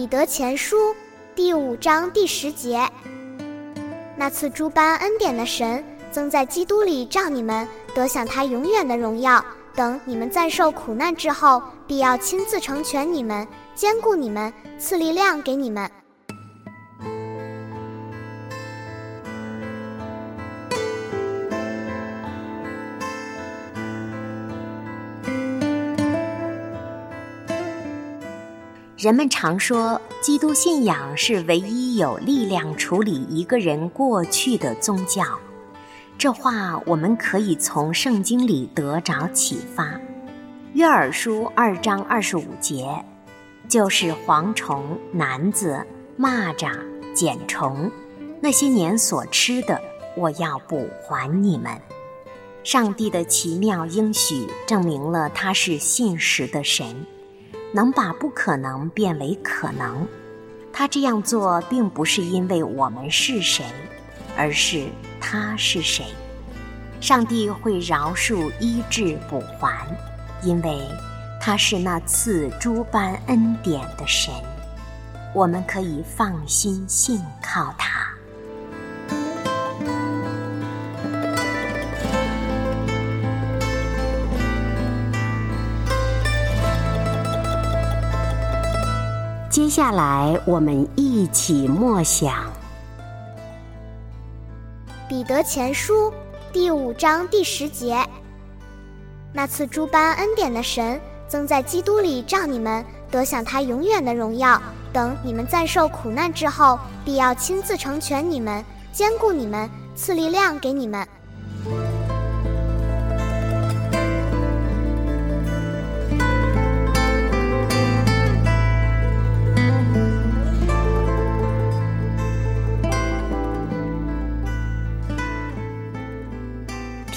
彼得前书第五章第十节，那次诸般恩典的神，曾在基督里照你们得享他永远的荣耀。等你们暂受苦难之后，必要亲自成全你们，兼顾你们，赐力量给你们。人们常说，基督信仰是唯一有力量处理一个人过去的宗教。这话我们可以从圣经里得着启发。约珥书二章二十五节，就是蝗虫、男子、蚂蚱、茧虫，那些年所吃的，我要补还你们。上帝的奇妙应许，证明了他是信实的神。能把不可能变为可能，他这样做并不是因为我们是谁，而是他是谁。上帝会饶恕、医治、补还，因为他是那赐诸般恩典的神。我们可以放心信靠他。接下来，我们一起默想《彼得前书》第五章第十节。那次诸般恩典的神，曾在基督里照你们得享他永远的荣耀。等你们暂受苦难之后，必要亲自成全你们，兼顾你们，赐力量给你们。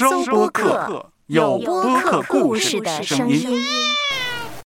搜播客，有播客故事的声音。